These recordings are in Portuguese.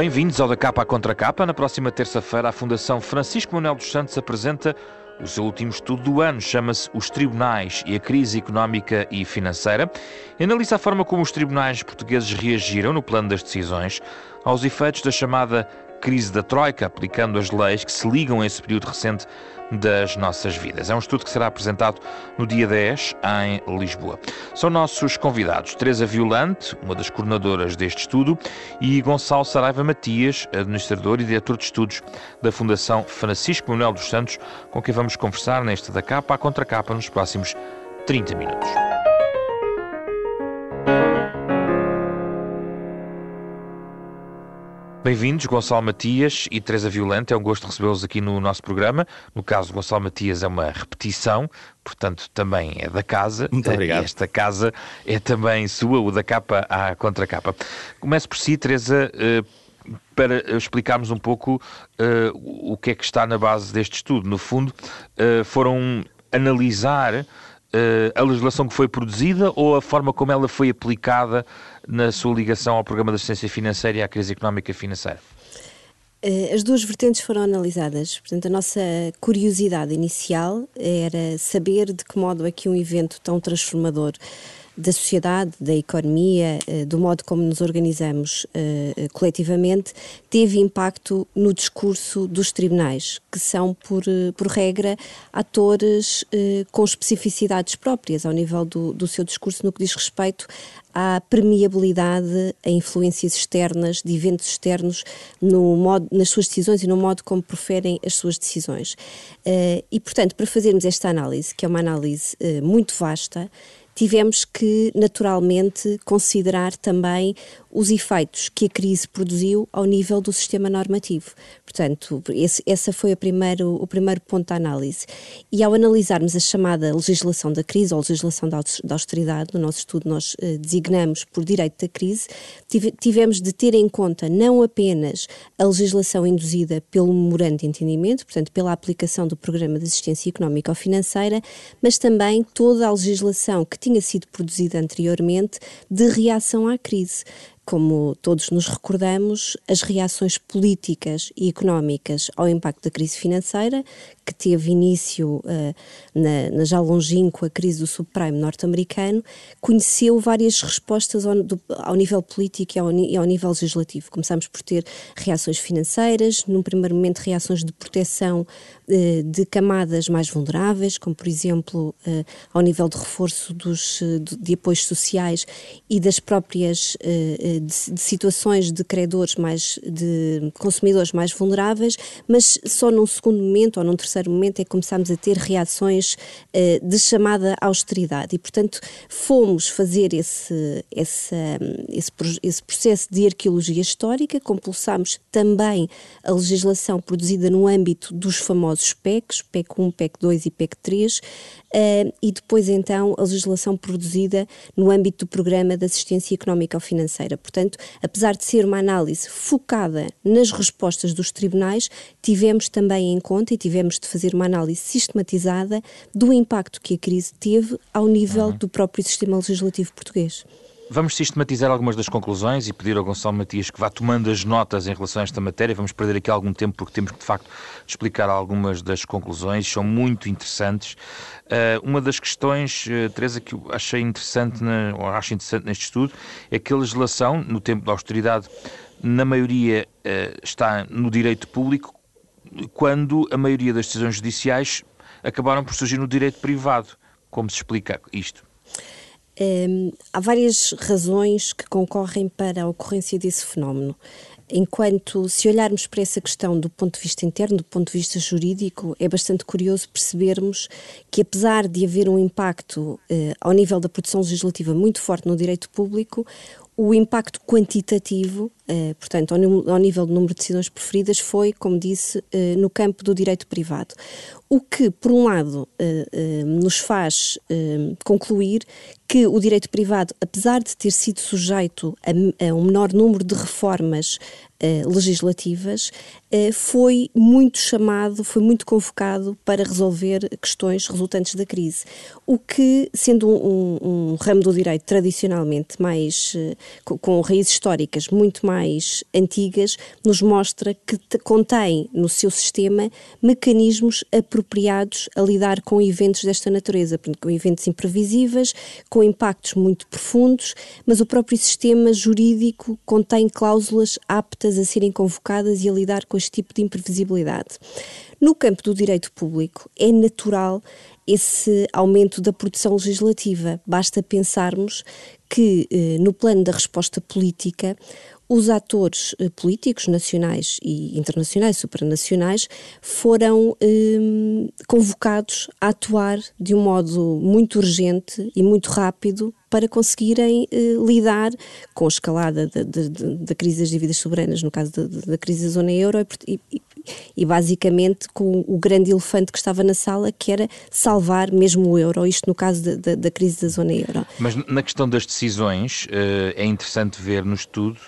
Bem-vindos ao Da Capa à Contra Capa. Na próxima terça-feira, a Fundação Francisco Manuel dos Santos apresenta o seu último estudo do ano. Chama-se Os Tribunais e a Crise Económica e Financeira. Analisa a forma como os tribunais portugueses reagiram no plano das decisões aos efeitos da chamada crise da Troika, aplicando as leis que se ligam a esse período recente das nossas vidas. É um estudo que será apresentado no dia 10 em Lisboa. São nossos convidados Teresa Violante, uma das coordenadoras deste estudo, e Gonçalo Saraiva Matias, administrador e diretor de estudos da Fundação Francisco Manuel dos Santos, com quem vamos conversar nesta da capa à contracapa nos próximos 30 minutos. Bem-vindos, Gonçalo Matias e Teresa Violante. É um gosto recebê-los aqui no nosso programa. No caso, Gonçalo Matias é uma repetição, portanto, também é da casa. Muito obrigado. Esta casa é também sua, o da capa à contracapa. Começo por si, Teresa, eh, para explicarmos um pouco eh, o que é que está na base deste estudo. No fundo, eh, foram analisar a legislação que foi produzida ou a forma como ela foi aplicada na sua ligação ao programa de assistência financeira e à crise económica financeira? Eh, as duas vertentes foram analisadas. Portanto, a nossa curiosidade inicial era saber de que modo é que um evento tão transformador da sociedade, da economia, eh, do modo como nos organizamos uh, coletivamente, teve impacto no discurso dos tribunais, que são, por, por regra, atores com especificidades próprias ao nível do, do seu discurso no que diz respeito à permeabilidade a influências externas, de eventos externos no modo, nas suas decisões e no modo como proferem as suas decisões. E, portanto, para fazermos esta análise, que é uma análise muito vasta, tivemos que, naturalmente, considerar também os efeitos que a crise produziu ao nível do sistema normativo. Portanto, esse, essa foi primeiro, o primeiro ponto da análise. E ao analisarmos a chamada legislação da crise, ou legislação da austeridade, no nosso estudo nós eh, designamos por direito da crise, tive, tivemos de ter em conta não apenas a legislação induzida pelo memorando de entendimento, portanto, pela aplicação do Programa de Assistência Económica ou Financeira, mas também toda a legislação que tinha sido produzida anteriormente de reação à crise como todos nos recordamos, as reações políticas e económicas ao impacto da crise financeira, que teve início uh, na, na, já longínqua crise do subprime norte-americano, conheceu várias respostas ao, do, ao nível político e ao, e ao, nível legislativo. Começamos por ter reações financeiras, num primeiro momento reações de proteção uh, de camadas mais vulneráveis, como por exemplo uh, ao nível de reforço dos, de, de apoios sociais e das próprias de, de, situações de credores mais, de consumidores mais vulneráveis, mas só num segundo momento ou num terceiro momento é que começámos a ter reações uh, de chamada austeridade. E, portanto, fomos fazer esse, esse, esse, esse processo de arqueologia histórica, compulsámos também a legislação produzida no âmbito dos famosos PECs, PEC 1, PEC 2 e PEC 3, uh, e depois então a legislação produzida no âmbito do Programa de Assistência Económica ou Financeira. Portanto, apesar de ser uma análise focada nas respostas dos tribunais, tivemos também em conta e tivemos de fazer uma análise sistematizada do impacto que a crise teve ao nível uhum. do próprio sistema legislativo português. Vamos sistematizar algumas das conclusões e pedir ao Gonçalo Matias que vá tomando as notas em relação a esta matéria. Vamos perder aqui algum tempo porque temos que, de facto, explicar algumas das conclusões, são muito interessantes. Uh, uma das questões, uh, Teresa, que eu achei interessante, na, ou acho interessante neste estudo, é que a legislação, no tempo da austeridade, na maioria uh, está no direito público, quando a maioria das decisões judiciais acabaram por surgir no direito privado. Como se explica isto? Um, há várias razões que concorrem para a ocorrência desse fenómeno. Enquanto, se olharmos para essa questão do ponto de vista interno, do ponto de vista jurídico, é bastante curioso percebermos que, apesar de haver um impacto eh, ao nível da produção legislativa muito forte no direito público, o impacto quantitativo, eh, portanto, ao, ao, nível do número de decisões preferidas, foi, como disse, eh, no campo do direito privado. O que, por um lado, eh, eh nos faz eh, concluir que o direito privado, apesar de ter sido sujeito a, a um menor número de reformas eh, legislativas, eh, foi muito chamado, foi muito convocado para resolver questões resultantes da crise. O que, sendo um, um, ramo do direito tradicionalmente mais, eh, com, com, raízes históricas muito mais antigas, nos mostra que contém no seu sistema mecanismos apropriados a lidar com eventos desta natureza, com eventos imprevisíveis, com impactos muito profundos, mas o próprio sistema jurídico contém cláusulas aptas a serem convocadas e a lidar com este tipo de imprevisibilidade. No campo do direito público, é natural esse aumento da produção legislativa. Basta pensarmos que, eh, no plano da resposta política, os atores eh, políticos nacionais e internacionais, supranacionais, foram eh, convocados a atuar de um modo muito urgente e muito rápido para conseguirem eh, lidar com a escalada da crise das dívidas soberanas, no caso da crise da zona euro, e, e, e, basicamente com o grande elefante que estava na sala, que era salvar mesmo o euro, isto no caso da crise da zona euro. Mas na questão das decisões, eh, é interessante ver no estudo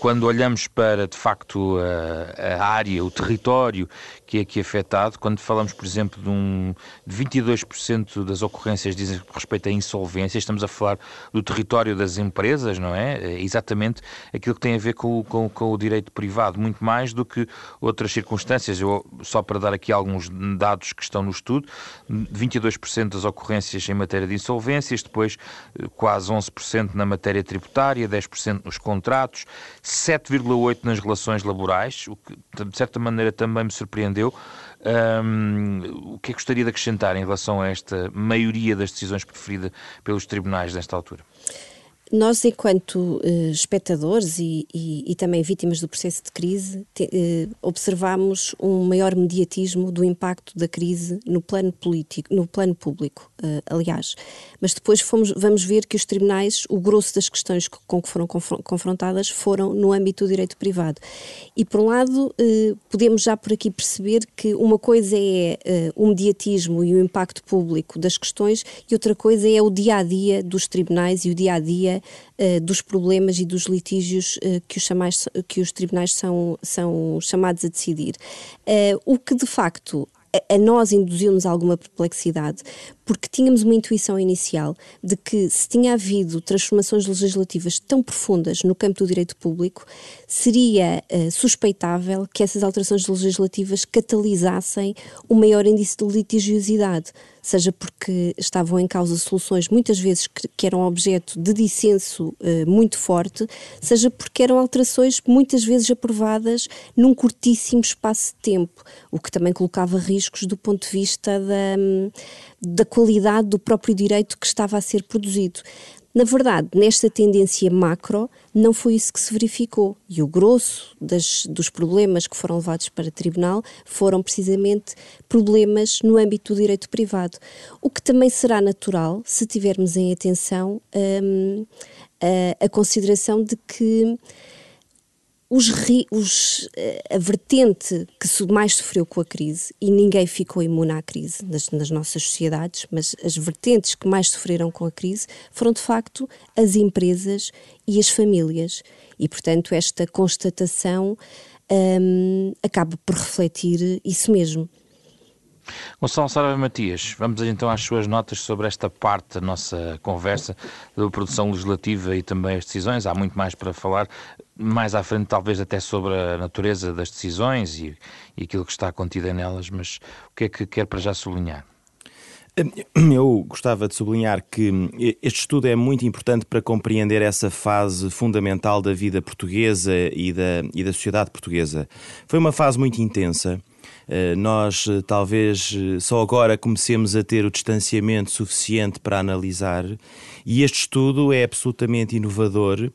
quando olhamos para, de facto, a, a, área, o território que é aqui afetado, quando falamos, por exemplo, de, um, de 22% das ocorrências dizem respeito à insolvência, estamos a falar do território das empresas, não é? é exatamente aquilo que tem a ver com, com, com o direito privado, muito mais do que outras circunstâncias. Eu, só para dar aqui alguns dados que estão no estudo, 22% das ocorrências em matéria de insolvências, depois eh, quase 11% na matéria tributária, 10% nos contratos, 7,8% nas relações laborais, o que de certa maneira também me surpreendeu. Um, o que é que gostaria de acrescentar em relação a esta maioria das decisões preferida pelos tribunais nesta altura? Nós, enquanto uh, espectadores e, e, e, também vítimas do processo de crise, te, uh, observamos um maior mediatismo do impacto da crise no plano político, no plano público, uh, aliás. Mas depois fomos, vamos ver que os tribunais, o grosso das questões com que foram confrontadas foram no âmbito do direito privado. E, por um lado, podemos já por aqui perceber que uma coisa é o mediatismo e o impacto público das questões e outra coisa é o dia a dia dos tribunais e o dia a dia uh, dos problemas e dos litígios uh, que, os chamais, que os tribunais são, são chamados a decidir. Uh, o que de facto a nós induziu-nos alguma perplexidade, porque tínhamos uma intuição inicial de que se tinha havido transformações legislativas tão profundas no campo do direito público, seria uh, suspeitável que essas alterações legislativas catalisassem o maior índice de litigiosidade seja porque estavam em causa soluções muitas vezes que, que eram objeto de dissenso uh, muito forte, seja porque eram alterações muitas vezes aprovadas num curtíssimo espaço de tempo, o que também colocava riscos do ponto de vista da, da qualidade do próprio direito que estava a ser produzido. Na verdade, nesta tendência macro, não foi isso que se verificou. E o grosso das, dos problemas que foram levados para tribunal foram precisamente problemas no âmbito do direito privado. O que também será natural se tivermos em atenção hum, a, a consideração de que os, os, eh, a vertente que mais sofreu com a crise, e ninguém ficou imune à crise nas, nas, nossas sociedades, mas as vertentes que mais sofreram com a crise foram de facto as empresas e as famílias. E, portanto, esta constatação um, acaba por refletir isso mesmo. Gonçalo Saraiva Matias, vamos então às suas notas sobre esta parte da nossa conversa, da produção legislativa e também as decisões. Há muito mais para falar, mais à frente, talvez até sobre a natureza das decisões e, e aquilo que está contido nelas, mas o que é que quer para já sublinhar? Eu gostava de sublinhar que este estudo é muito importante para compreender essa fase fundamental da vida portuguesa e da, e da sociedade portuguesa. Foi uma fase muito intensa nós eh, talvez eh, só agora comecemos a ter o distanciamento suficiente para analisar, e este estudo é absolutamente inovador,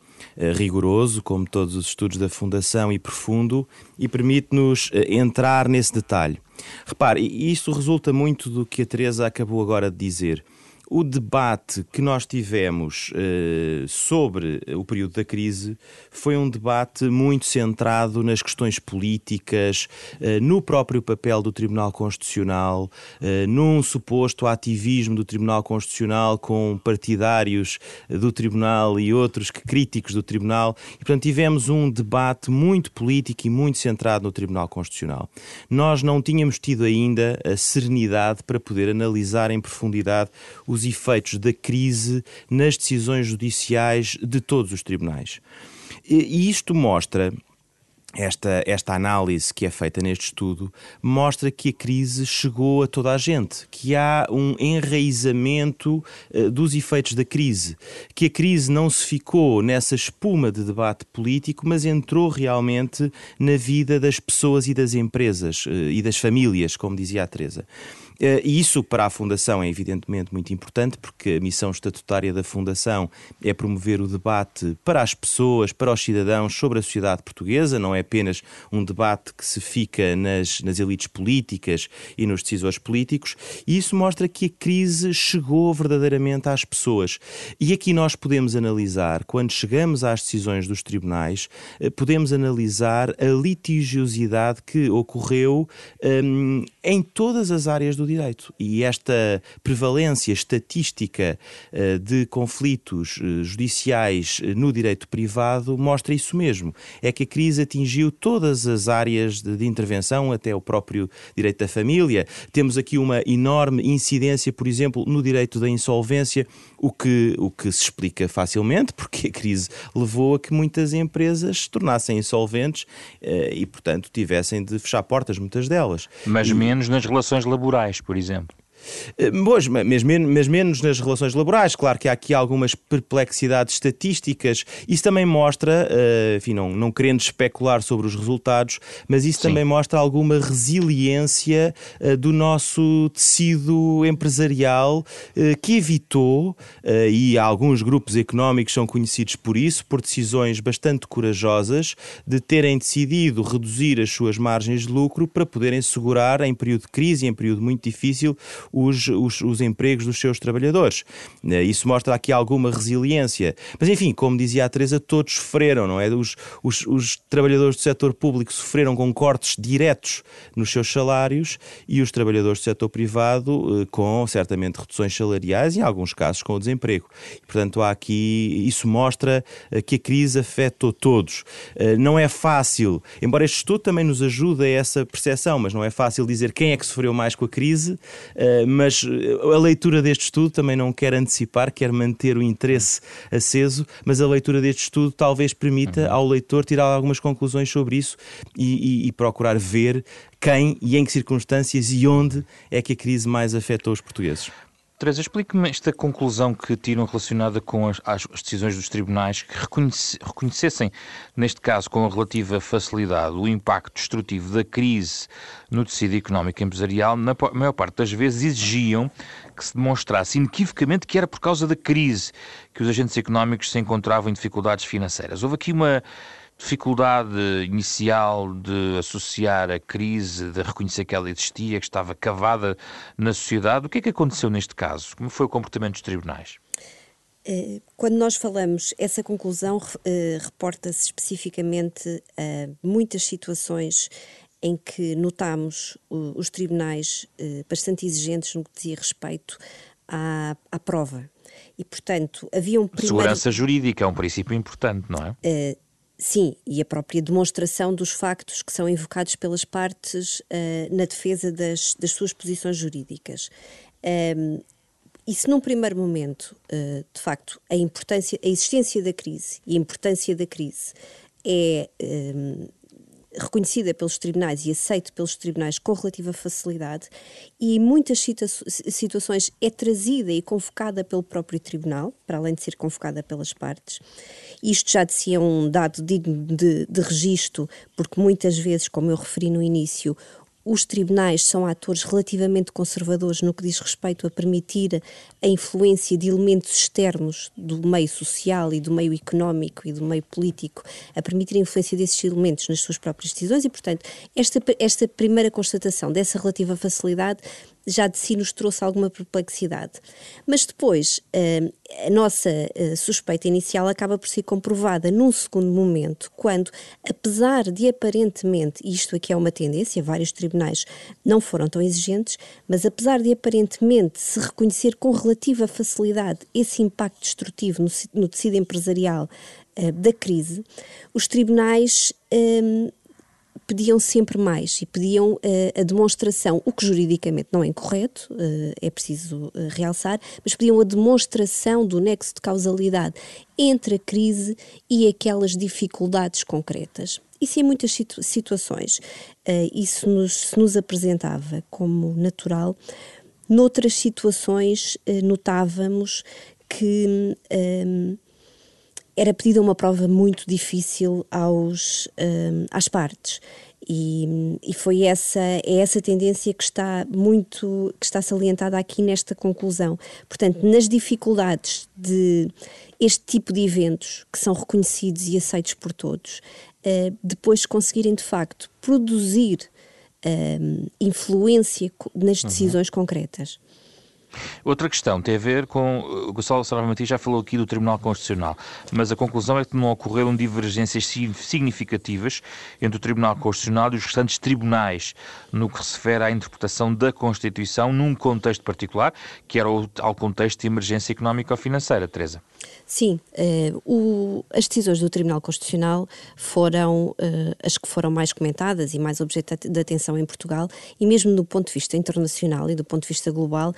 rigoroso, como todos os estudos da Fundação, e profundo, e permite-nos entrar nesse detalhe. Repare, isso resulta muito do que a Teresa acabou agora de dizer o debate que nós tivemos uh, sobre o período da crise foi um debate muito centrado nas questões políticas, uh, no próprio papel do Tribunal Constitucional, uh, num suposto ativismo do Tribunal Constitucional com partidários do Tribunal e outros críticos do Tribunal. E, portanto, tivemos um debate muito político e muito centrado no Tribunal Constitucional. Nós não tínhamos tido ainda a serenidade para poder analisar em profundidade o os efeitos da crise nas decisões judiciais de todos os tribunais. E isto mostra esta, esta análise que é feita neste estudo mostra que a crise chegou a toda a gente, que há um enraizamento uh, dos efeitos da crise, que a crise não se ficou nessa espuma de debate político, mas entrou realmente na vida das pessoas e das empresas uh, e das famílias, como dizia a Teresa. Eh, e isso para a Fundação é evidentemente muito importante, porque a missão estatutária da Fundação é promover o debate para as pessoas, para os cidadãos sobre a sociedade portuguesa, não é apenas um debate que se fica nas, nas elites políticas e nos decisores políticos, e isso mostra que a crise chegou verdadeiramente às pessoas. E aqui nós podemos analisar, quando chegamos às decisões dos tribunais, eh, podemos analisar a litigiosidade que ocorreu um, em todas as áreas do do direito. E esta prevalência estatística uh, de conflitos uh, judiciais uh, no direito privado mostra isso mesmo. É que a crise atingiu todas as áreas de, de intervenção, até o próprio direito da família. Temos aqui uma enorme incidência, por exemplo, no direito da insolvência, o que, o que se explica facilmente, porque a crise levou a que muitas empresas se tornassem insolventes e, portanto, tivessem de fechar portas, muitas delas. Mas e... menos nas relações laborais por exemplo. Eh, pois, mas, mas menos nas relações laborais. Claro que há aqui algumas perplexidades estatísticas. Isso também mostra, eh, enfim, não, não querendo especular sobre os resultados, mas isso Sim. também mostra alguma resiliência eh, do nosso tecido empresarial que evitou, e alguns grupos económicos são conhecidos por isso, por decisões bastante corajosas, de terem decidido reduzir as suas margens de lucro para poderem segurar, em período de crise, em período muito difícil, os, os, os empregos dos seus trabalhadores. Eh, isso mostra aqui alguma resiliência. Mas, enfim, como dizia a Teresa, todos sofreram, não é? Os, os, os trabalhadores do setor público sofreram com cortes diretos nos seus salários e os trabalhadores do setor privado eh, com, certamente, reduções salariais e, em alguns casos, com o desemprego. Portanto, há aqui, isso mostra eh, que a crise afetou todos. Não é fácil, embora este estudo também nos ajude a essa percepção, mas não é fácil dizer quem é que sofreu mais com a crise, mas eh, a leitura deste estudo também não quer antecipar, quer manter o interesse aceso, mas a leitura deste estudo talvez permita uhum. ao leitor tirar algumas conclusões sobre isso e, e, e procurar ver quem e em que circunstâncias e onde é que a crise mais afetou os portugueses. Teresa, explique-me esta conclusão que tiram relacionada com as, as decisões dos tribunais que reconhece, reconhecessem, neste caso com relativa facilidade, o impacto destrutivo da crise no tecido económico e empresarial, na maior parte das vezes exigiam que se demonstrasse inequivocamente que era por causa da crise que os agentes económicos se encontravam em dificuldades financeiras. Houve aqui uma dificuldade inicial de associar a crise, de reconhecer que ela existia, que estava cavada na sociedade. O que é que aconteceu neste caso? Como foi o comportamento dos tribunais? Eh, quando nós falamos, essa conclusão uh, reporta-se especificamente a muitas situações em que notamos os tribunais uh, bastante exigentes no que dizia respeito à, à prova. E, portanto, havia um primeiro... Segurança jurídica é um princípio importante, não é? Sim, e a própria demonstração dos factos que são invocados pelas partes uh, na defesa das, das, suas posições jurídicas. Um, ehm, isso num primeiro momento, uh, de facto, a importância, a existência da crise e a importância da crise é um, ehm, reconhecida pelos tribunais e aceita pelos tribunais com relativa facilidade e em muitas situa situações é trazida e convocada pelo próprio tribunal, para além de ser convocada pelas partes. Isto já de si é um dado digno de, de registro, porque muitas vezes, como eu referi no início, os tribunais são atores relativamente conservadores no que diz respeito a permitir a influência de elementos externos do meio social e do meio económico e do meio político, a permitir a influência desses elementos nas suas próprias decisões e, portanto, esta, esta primeira constatação dessa relativa facilidade já de si nos trouxe alguma perplexidade. Mas depois, uh, a nossa uh, suspeita inicial acaba por ser comprovada num segundo momento, quando, apesar de aparentemente, isto aqui é uma tendência, vários tribunais não foram tão exigentes, mas apesar de aparentemente se reconhecer com relativa facilidade esse impacto destrutivo no, no tecido empresarial uh, da crise, os tribunais pediam sempre mais e pediam uh, a demonstração, o que juridicamente não é incorreto, uh, é preciso uh, realçar, mas pediam a demonstração do nexo de causalidade entre a crise e aquelas dificuldades concretas. Isso em muitas situ situações, isso nos, se nos apresentava como natural, noutras situações notávamos que um, era pedida uma prova muito difícil aos, um, às partes. E, e, foi essa é essa tendência que está muito que está salientada aqui nesta conclusão. Portanto, nas dificuldades de este tipo de eventos que são reconhecidos e aceitos por todos, uh, depois conseguirem de facto produzir uh, influência nas uhum. decisões uhum. concretas. Outra questão tem a ver com. O Gonçalo Saraiva Matias já falou aqui do Tribunal Constitucional, mas a conclusão é que não ocorreram divergências significativas entre o Tribunal Constitucional e os restantes tribunais no que se refere à interpretação da Constituição num contexto particular, que era ao contexto de emergência económica ou financeira, Teresa. Sim, uh, o, as decisões do Tribunal Constitucional foram uh, as que foram mais comentadas e mais objeto de atenção em Portugal, e mesmo do ponto de vista internacional e do ponto de vista global,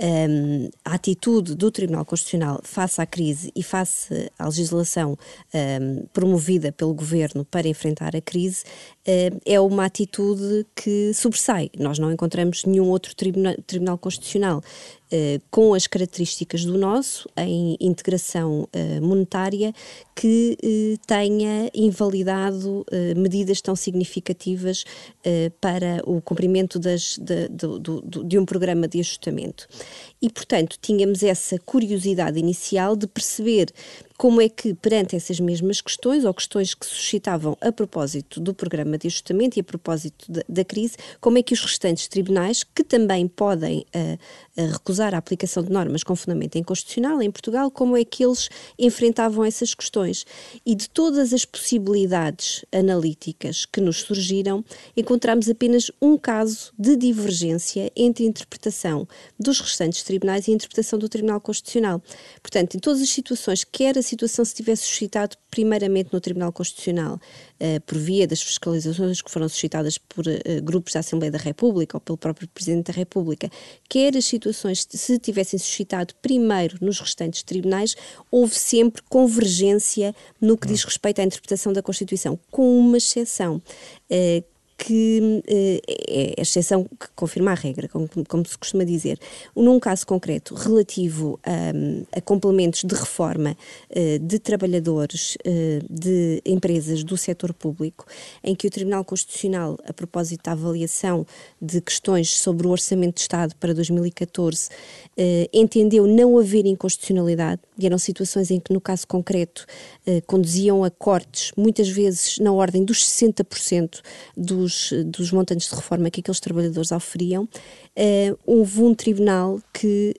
um, a atitude do Tribunal Constitucional face à crise e face à legislação um, promovida pelo governo para enfrentar a crise um, é uma atitude que sobressai. Nós não encontramos nenhum outro tribunal, tribunal Constitucional eh, com as características do nosso, em integração eh, monetária, que eh, tenha invalidado medidas tão significativas para o cumprimento das, de, de, de, um programa de ajustamento. E, portanto, tínhamos essa curiosidade inicial de perceber como é que, perante essas mesmas questões, ou questões que suscitavam a propósito do programa de ajustamento e a propósito da, da crise, como é que os restantes tribunais, que também podem uh, recusar a aplicação de normas com fundamento inconstitucional em Portugal, como é que eles enfrentavam essas questões. E de todas as possibilidades analíticas que nos surgiram, encontramos apenas um caso de divergência entre a interpretação dos restantes tribunais e a interpretação do Tribunal Constitucional. Portanto, em todas as situações, quer a situação se tivesse suscitado primeiramente no Tribunal Constitucional, por via das fiscalizações que foram suscitadas por uh, grupos da Assembleia da República ou pelo próprio Presidente da República, quer as situações se tivessem suscitado primeiro nos restantes tribunais, houve sempre convergência no que diz respeito à interpretação da Constituição, com uma exceção. Que eh, é a exceção que confirma a regra, como, como, se costuma dizer. Num caso concreto relativo a, a complementos de reforma eh, de trabalhadores eh, de empresas do setor público, em que o Tribunal Constitucional, a propósito da avaliação de questões sobre o Orçamento de Estado para 2014, entendeu não haver inconstitucionalidade, e eram situações em que, no caso concreto, conduziam a cortes, muitas vezes na ordem dos 60% dos dos, dos montantes de reforma que aqueles trabalhadores oferiam, uh, houve um tribunal que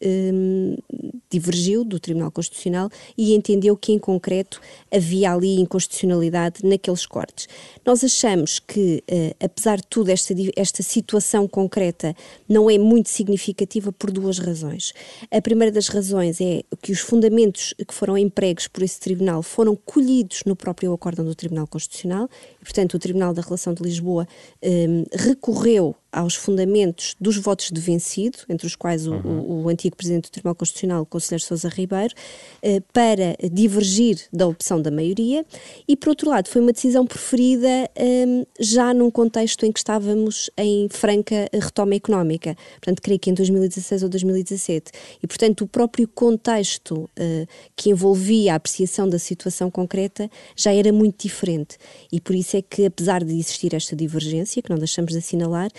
divergiu do Tribunal Constitucional e entendeu que, em concreto, havia ali inconstitucionalidade naqueles cortes. Nós achamos que, uh, apesar de tudo, esta, esta situação concreta não é muito significativa por duas razões. A primeira das razões é que os fundamentos que foram empregos por esse tribunal foram colhidos no próprio acórdão do Tribunal Constitucional, portanto, o Tribunal da Relação de Lisboa um, recorreu aos fundamentos dos votos de vencido, entre os quais o, uhum. o, o antigo Presidente do Tribunal Constitucional, o Conselheiro Sousa Ribeiro, eh, para divergir da opção da maioria, e por outro lado foi uma decisão preferida eh, já num contexto em que estávamos em franca retoma económica, portanto creio que em 2016 ou 2017, e portanto o próprio contexto eh, que envolvia a apreciação da situação concreta já era muito diferente, e por isso é que apesar de existir esta divergência, que não deixamos de assinalar,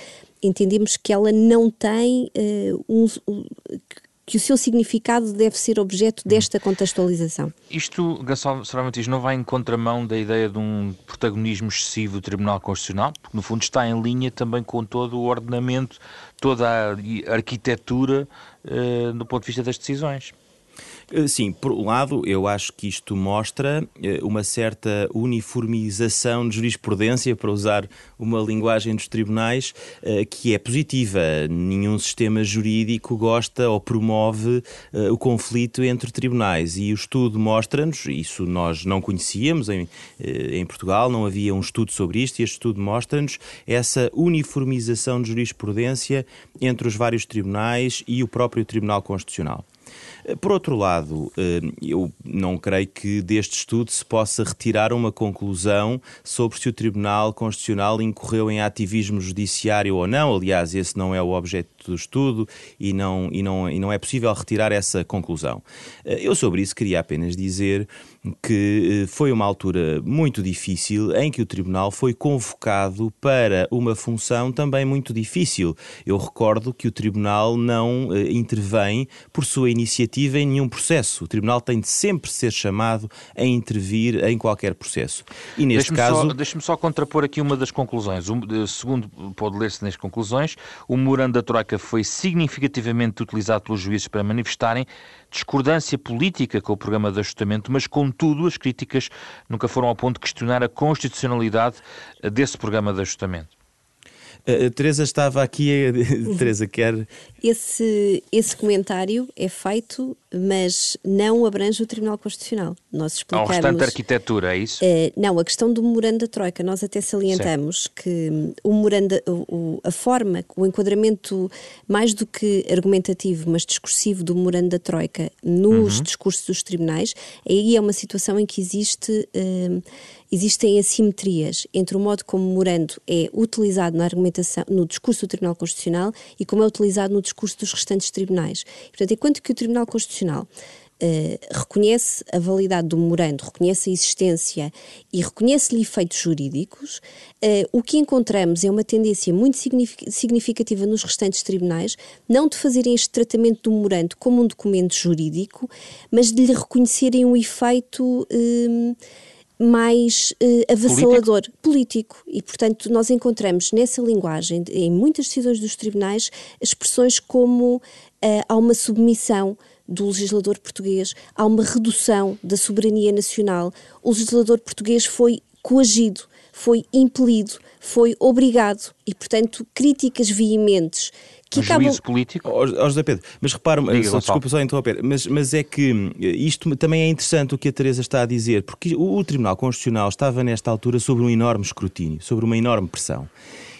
entendemos que ela não tem uh, um, que o seu significado deve ser objeto hum. desta contextualização. Isto, Gonçalo Serrano não vai em contramão da ideia de um protagonismo excessivo do Tribunal Constitucional, porque no fundo está em linha também com todo o ordenamento, toda a arquitetura uh, do ponto de vista das decisões. Eh, sim, por um lado, eu acho que isto mostra eh, uma certa uniformização de jurisprudência, para usar uma linguagem dos tribunais, eh, que é positiva. Nenhum sistema jurídico gosta ou promove o conflito entre tribunais. E o estudo mostra-nos, isso nós não conhecíamos em, em Portugal, não havia um estudo sobre isto, e este estudo mostra-nos essa uniformização de jurisprudência entre os vários tribunais e o próprio Tribunal Constitucional. Por outro lado, eh, eu não creio que deste estudo se possa retirar uma conclusão sobre se o Tribunal Constitucional incorreu em ativismo judiciário ou não. Aliás, esse não é o objeto do estudo e não, e não, e não é possível retirar essa conclusão. Eh, eu sobre isso queria apenas dizer que eh, foi uma altura muito difícil em que o Tribunal foi convocado para uma função também muito difícil. Eu recordo que o Tribunal não intervém por sua iniciativa em nenhum processo. O Tribunal tem de sempre ser chamado a intervir em qualquer processo. E neste deixe caso. Deixe-me só contrapor aqui uma das conclusões. Um, segundo pode ler-se nas conclusões, o memorando da Troika foi significativamente utilizado pelos juízes para manifestarem discordância política com o programa de ajustamento, mas contudo as críticas nunca foram ao ponto de questionar a constitucionalidade desse programa de ajustamento. A Teresa estava aqui, Teresa quer... Esse, esse comentário é feito, mas não abrange o Tribunal Constitucional. Nós explicamos... Ao restante arquitetura, é isso? Uh, não, a questão do memorando da Troika, nós até salientamos Sim. que o memorando, o, a forma, o enquadramento mais do que argumentativo, mas discursivo do memorando da Troika nos uhum. discursos dos tribunais, aí é uma situação em que existe... Uh, existem assimetrias entre o modo como o memorando é utilizado na argumentação, no discurso do Tribunal Constitucional e como é utilizado no discurso dos restantes tribunais. Portanto, enquanto que o Tribunal Constitucional Uh, reconhece a validade do memorando, reconhece a existência e reconhece-lhe efeitos jurídicos, uh, o que encontramos é uma tendência muito significativa nos restantes tribunais, não de fazerem este tratamento do memorando como um documento jurídico, mas de lhe reconhecerem um efeito. Uh, mais uh, avassalador político. político. E, portanto, nós encontramos nessa linguagem, em muitas decisões dos tribunais, expressões como uh, há uma submissão do legislador português, há uma redução da soberania nacional, o legislador português foi coagido, foi impelido, foi obrigado e, portanto, críticas veementes que um acabam... juízo político. Oh, José Pedro, mas repara, só, desculpa só interromper, mas, mas é que hum, isto também é interessante o que a Teresa está a dizer, porque o, o Tribunal Constitucional estava nesta altura sobre um enorme escrutínio, sobre uma enorme pressão.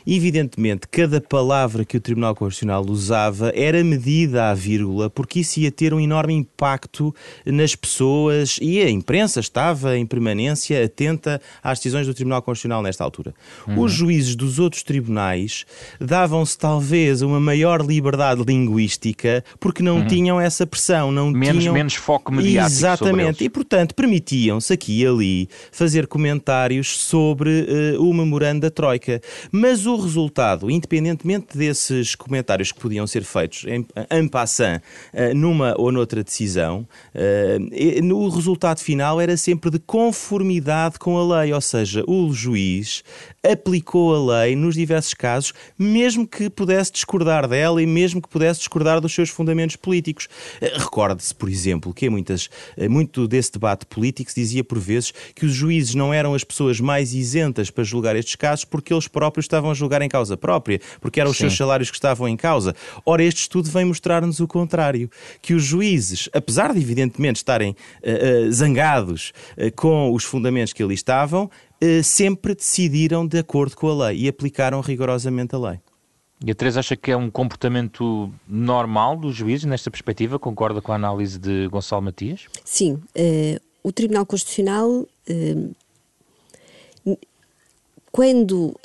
Evidentemente, cada palavra que o Tribunal Constitucional usava era medida à vírgula, porque isso ia ter um enorme impacto nas pessoas e a imprensa estava em permanência atenta às decisões do Tribunal Constitucional nesta altura. Uhum. Os juízes dos outros tribunais davam-se talvez uma maior liberdade linguística porque não uhum. tinham essa pressão, não menos, tinham menos foco mediático exatamente e portanto permitiam-se aqui e ali fazer comentários sobre uh, o memorando da troika, mas o o resultado, independentemente desses comentários que podiam ser feitos em, en passant, eh, numa ou noutra decisão, eh, o resultado final era sempre de conformidade com a lei, ou seja, o juiz aplicou a lei nos diversos casos, mesmo que pudesse discordar dela e mesmo que pudesse discordar dos seus fundamentos políticos. Eh, recorde-se, por exemplo, que muitas, muito desse debate político se dizia por vezes que os juízes não eram as pessoas mais isentas para julgar estes casos porque eles próprios estavam a julgar em causa própria, porque eram os Sim. seus salários que estavam em causa. Ora, este estudo vem mostrar-nos o contrário, que os juízes, apesar de evidentemente estarem uh, uh, zangados uh, com os fundamentos que ali estavam, sempre decidiram de acordo com a lei e aplicaram rigorosamente a lei. E a Teresa acha que é um comportamento normal dos juízes nesta perspectiva? Concorda com a análise de Gonçalo Matias? Sim. o Tribunal Constitucional quando uh,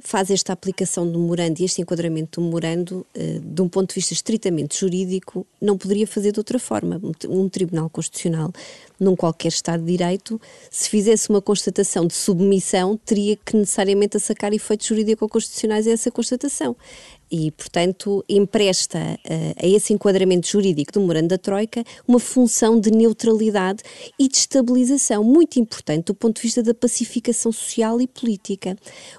faz esta aplicação do memorando e este enquadramento do memorando, uh, de um ponto de vista estritamente jurídico, não poderia fazer de outra forma. Um Tribunal Constitucional, num qualquer Estado de Direito, se fizesse uma constatação de submissão, teria que necessariamente sacar efeitos jurídico-constitucionais a essa constatação e, portanto, empresta uh, a esse enquadramento jurídico do memorando da Troika uma função de neutralidade e de estabilização muito importante do ponto de vista da pacificação social e política.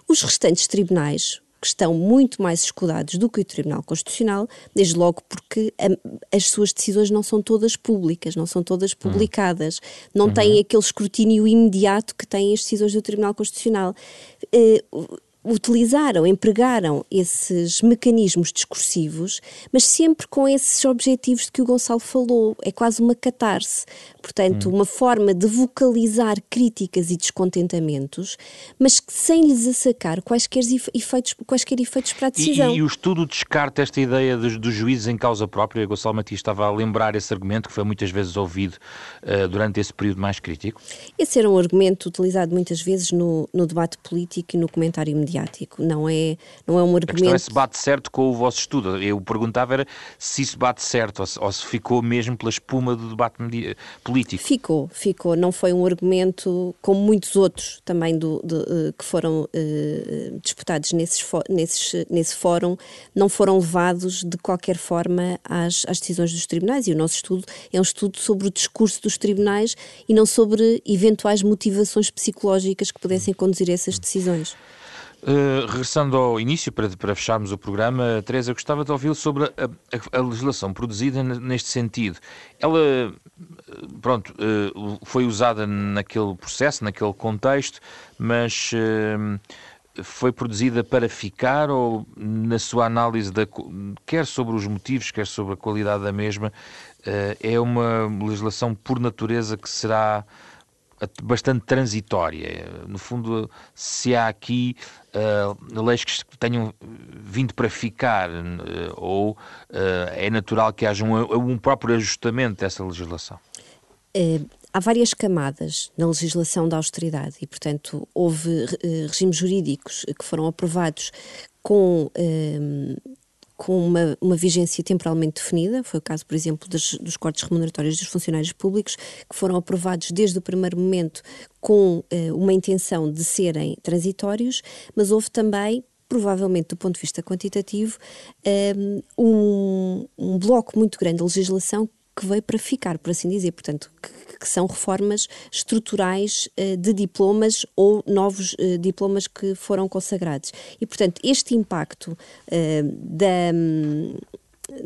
Os restantes tribunais, que estão muito mais escudados do que o Tribunal Constitucional, desde logo porque a, as suas decisões não são todas públicas, não são todas hum. publicadas, não uhum. têm aquele escrutínio imediato que têm as decisões do Tribunal Constitucional. Uh, utilizaram, empregaram esses mecanismos discursivos, mas sempre com esses objetivos de que o Gonçalo falou. É quase uma catarse. Portanto, hum. uma forma de vocalizar críticas e descontentamentos, mas sem lhes assacar quaisquer efeitos, quaisquer efeitos para a decisão. E, e o estudo descarta esta ideia dos, dos, juízes em causa própria. Gonçalo Matias estava a lembrar esse argumento que foi muitas vezes ouvido uh, durante esse período mais crítico. Esse era um argumento utilizado muitas vezes no, no debate político e no comentário mediático. Não é, não é um argumento. A questão é se bate certo com o vosso estudo. Eu perguntava era se isso bate certo ou se, ou se ficou mesmo pela espuma do debate político. Ficou, ficou. Não foi um argumento como muitos outros também do, de, uh, que foram uh, disputados nesses, nesses, nesse fórum, não foram levados de qualquer forma às, às decisões dos tribunais. E o nosso estudo é um estudo sobre o discurso dos tribunais e não sobre eventuais motivações psicológicas que pudessem conduzir a essas decisões. Uh, regressando ao início, para, para fecharmos o programa, Teresa, gostava de ouvir sobre a, a, a, legislação produzida neste sentido. Ela, eh, pronto, uh, foi usada naquele processo, naquele contexto, mas uh, foi produzida para ficar ou, na sua análise, da, quer sobre os motivos, quer sobre a qualidade da mesma, é uma legislação por natureza que será bastante transitória. No fundo, se há aqui uh, leis que tenham vindo para ficar, uh, ou uh, é natural que haja um, um próprio ajustamento dessa legislação? há várias camadas na legislação da austeridade e, portanto, houve regimes jurídicos que foram aprovados com com uma, uma vigência temporalmente definida, foi o caso, por exemplo, dos, dos cortes remuneratórios dos funcionários públicos, que foram aprovados desde o primeiro momento com eh, uma intenção de serem transitórios, mas houve também provavelmente do ponto de vista quantitativo, eh, um, um bloco muito grande de legislação que veio para ficar, por assim dizer, portanto, que, que são reformas estruturais uh, de diplomas ou novos uh, diplomas que foram consagrados. E, portanto, este impacto uh, da, um,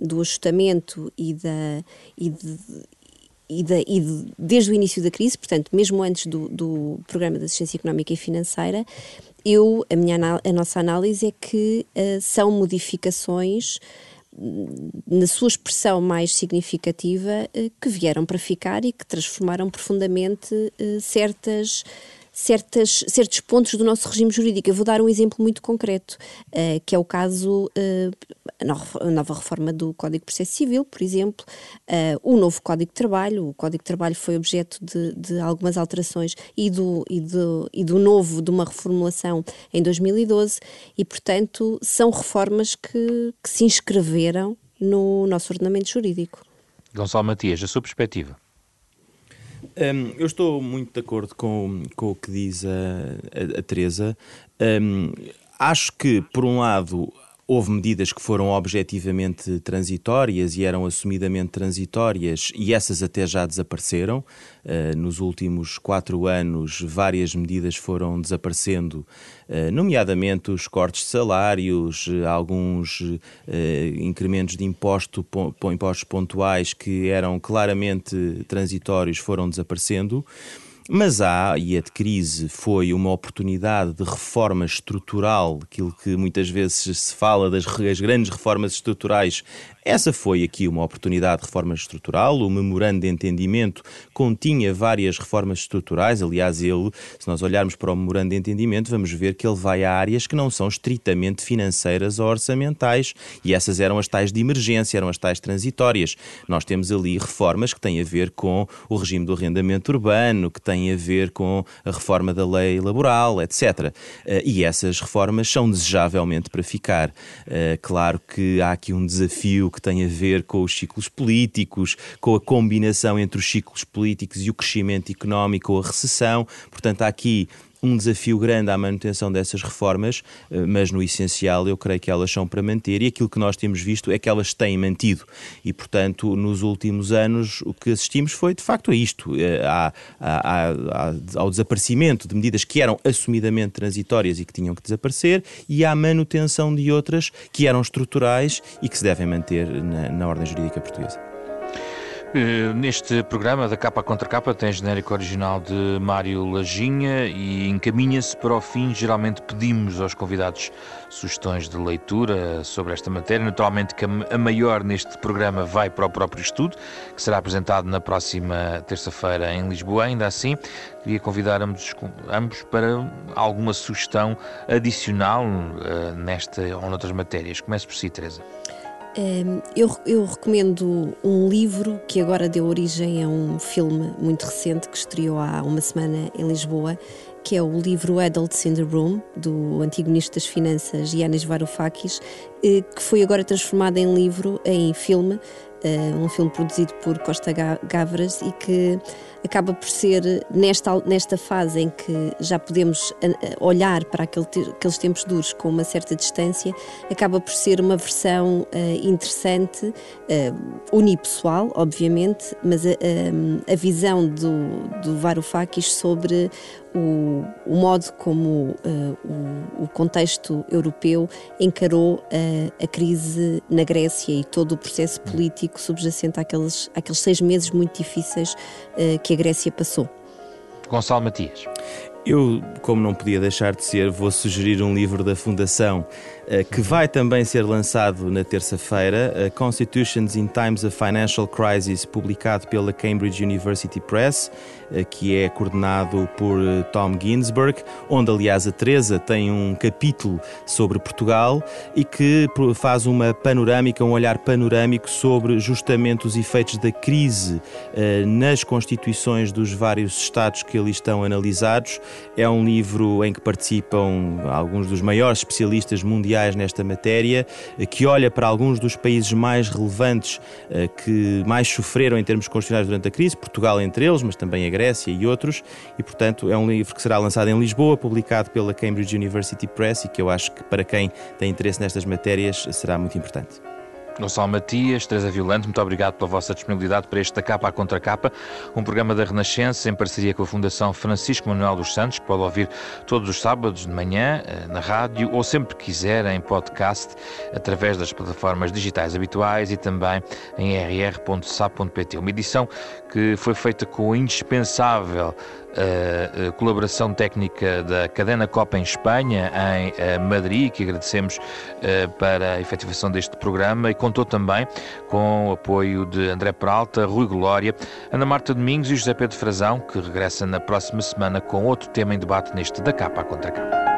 do ajustamento e da. E de, e, de, e de, desde o início da crise, portanto, mesmo antes do, do Programa de Assistência Económica e Financeira, eu, a, minha, a nossa análise é que são modificações na sua expressão mais significativa, eh, que vieram para ficar e que transformaram profundamente eh, certas certas, certos pontos do nosso regime jurídico. Eu vou dar um exemplo muito concreto, uh, que é o caso, uh, a nova reforma do Código de Processo Civil, por exemplo, uh, o novo Código de Trabalho. O Código de Trabalho foi objeto de, de algumas alterações e do, e, do, e do novo, de uma reformulação em 2012, e, portanto, são reformas que, que se inscreveram no nosso ordenamento jurídico. Gonçalo Matias, a sua perspectiva. Um, eu estou muito de acordo com, com o que diz a, a, a Teresa. Um, acho que, por um lado, Houve medidas que foram objetivamente transitórias e eram assumidamente transitórias, e essas até já desapareceram. Uh, nos últimos quatro anos, várias medidas foram desaparecendo, uh, nomeadamente os cortes de salários, uh, alguns incrementos de imposto, po, impostos pontuais que eram claramente transitórios foram desaparecendo. Mas há, e a de crise foi uma oportunidade de reforma estrutural, aquilo que muitas vezes se fala das grandes reformas estruturais essa foi aqui uma oportunidade de reforma estrutural. O memorando de entendimento continha várias reformas estruturais. Aliás, ele, se nós olharmos para o memorando de entendimento, vamos ver que ele vai a áreas que não são estritamente financeiras ou orçamentais. E essas eram as tais de emergência, eram as tais transitórias. Nós temos ali reformas que têm a ver com o regime do arrendamento urbano, que têm a ver com a reforma da lei laboral, etc. Eh, e essas reformas são desejavelmente para ficar. Eh, claro que há aqui um desafio que tem a ver com os ciclos políticos, com a combinação entre os ciclos políticos e o crescimento económico ou a recessão. Portanto, há aqui um desafio grande à manutenção dessas reformas, eh, mas no essencial eu creio que elas são para manter e aquilo que nós temos visto é que elas têm mantido. E, portanto, nos últimos anos o que assistimos foi de facto a isto, a, a, a, ao desaparecimento de medidas que eram assumidamente transitórias e que tinham que desaparecer e à manutenção de outras que eram estruturais e que se devem manter na, na ordem jurídica portuguesa. Eh, neste programa da capa contra capa tem genérico original de Mário Lajinha e encaminha-se para o fim. Geralmente pedimos aos convidados sugestões de leitura sobre esta matéria. Naturalmente que a maior neste programa vai para o próprio estudo, que será apresentado na próxima terça-feira em Lisboa. Ainda assim, queria convidar ambos, ambos para alguma sugestão adicional uh, nesta ou noutras matérias. Comece por si, Teresa. Eu, eu, recomendo um livro que agora deu origem a um filme muito recente que estreou há uma semana em Lisboa, que é o livro Adults in the Room, do antigo Ministro das Finanças Yanis Varoufakis, eh, que foi agora transformado em livro, em filme, eh, um filme produzido por Costa Gavras e que acaba por ser nesta, nesta fase em que já podemos eh, olhar para aquele, aqueles tempos duros com uma certa distância, acaba por ser uma versão uh, interessante, uh, unipessoal, obviamente, mas a, a, a visão do, do Varoufakis sobre o, o modo como uh, o, o, contexto europeu encarou uh, a crise na Grécia e todo o processo político subjacente àqueles, àqueles seis meses muito difíceis uh, que a Grécia passou. Gonçalo Matias. Eu, como não podia deixar de ser, vou sugerir um livro da Fundação que vai também ser lançado na terça-feira, eh, Constitutions in Times of Financial Crisis, publicado pela Cambridge University Press, eh, que é coordenado por Tom Ginsberg, onde, aliás, a Teresa tem um capítulo sobre Portugal e que faz uma panorâmica, um olhar panorâmico sobre justamente os efeitos da crise nas constituições dos vários Estados que ali estão analisados. É um livro em que participam alguns dos maiores especialistas mundiais mundiais nesta matéria, eh, que olha para alguns dos países mais relevantes eh, que mais sofreram em termos constitucionais durante a crise, Portugal entre eles, mas também a Grécia e outros, e portanto é um livro que será lançado em Lisboa, publicado pela Cambridge University Press e que eu acho que para quem tem interesse nestas matérias será muito importante. Gonçalo Matias, Teresa Violante, muito obrigado pela vossa disponibilidade para este capa à contra capa, um programa da Renascença em parceria com a Fundação Francisco Manuel dos Santos, que pode ouvir todos os sábados de manhã eh, na rádio ou sempre que quiser em podcast através das plataformas digitais habituais e também em rr.sap.pt. Uma edição que foi feita com o indispensável a, colaboração técnica da Cadena Copa em Espanha, em eh, Madrid, que agradecemos uh, para a efetivação deste programa e contou também com o apoio de André Peralta, Rui Glória, Ana Marta Domingos e José Pedro Frazão, que regressa na próxima semana com outro tema em debate neste da capa à contra capa.